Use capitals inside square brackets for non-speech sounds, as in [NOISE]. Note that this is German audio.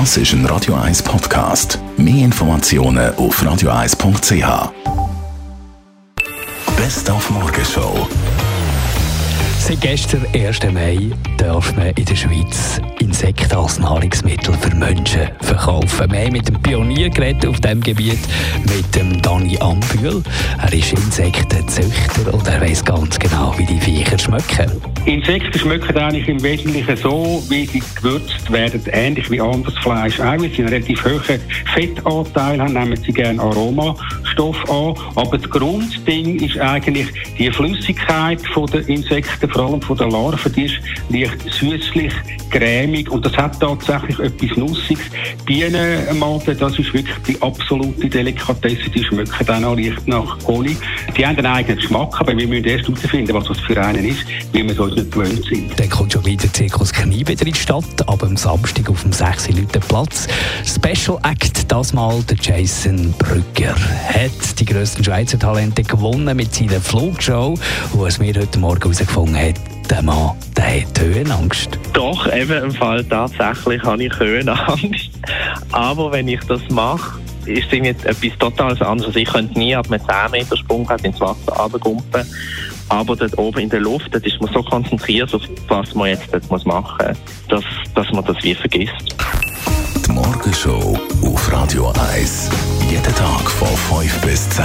Das ist ein Radio 1 Podcast. Mehr Informationen auf radio1.ch. Best auf Morgenshow. Seit gestern, 1. Mai, darf man in der Schweiz Insekten als Nahrungsmittel für Menschen verkaufen. Wir haben mit dem Pionier geredet auf diesem Gebiet, mit dem Dani Ambühl. Er ist Insektenzüchter und er weiß ganz genau, wie die Viecher schmecken. Insekten schmecken eigentlich im Wesentlichen so, wie sie gewürzt werden, ähnlich wie anderes Fleisch. Auch wenn sie einen relativ hohen Fettanteil haben, nehmen sie gerne Aromastoff an. Aber das Grundding ist eigentlich die Flüssigkeit der Insekten vor allem von der Larven, die ist leicht süßlich, cremig und das hat tatsächlich etwas Nussiges. Bienenmade, das ist wirklich die absolute Delikatesse, die schmecken dann auch leicht nach Honig. Die haben einen eigenen Geschmack, aber wir müssen erst herausfinden, was das für einen ist, weil wir es uns nicht gewöhnt sind. Dann kommt schon wieder Zirkus Knie wieder in die Stadt, aber am Samstag auf dem 6 Leute Platz. Special Act, das mal der Jason Brügger, hat die grössten Schweizer Talente gewonnen mit seiner Flugshow, wo es mir heute Morgen herausgefunden hat, der Mann, der hat Höhenangst. Doch, eben im Fall tatsächlich habe ich Höhenangst. [LAUGHS] Aber wenn ich das mache, ist jetzt etwas total anderes. Also ich könnte nie ab einem 10 Meter Sprung halt ins Wasser runtergumpen. Aber dort oben in der Luft, dort ist man so konzentriert auf was man jetzt dort muss machen muss, dass, dass man das wie vergisst. Die Morgenshow auf Radio 1. Jeden Tag von 5 bis 10.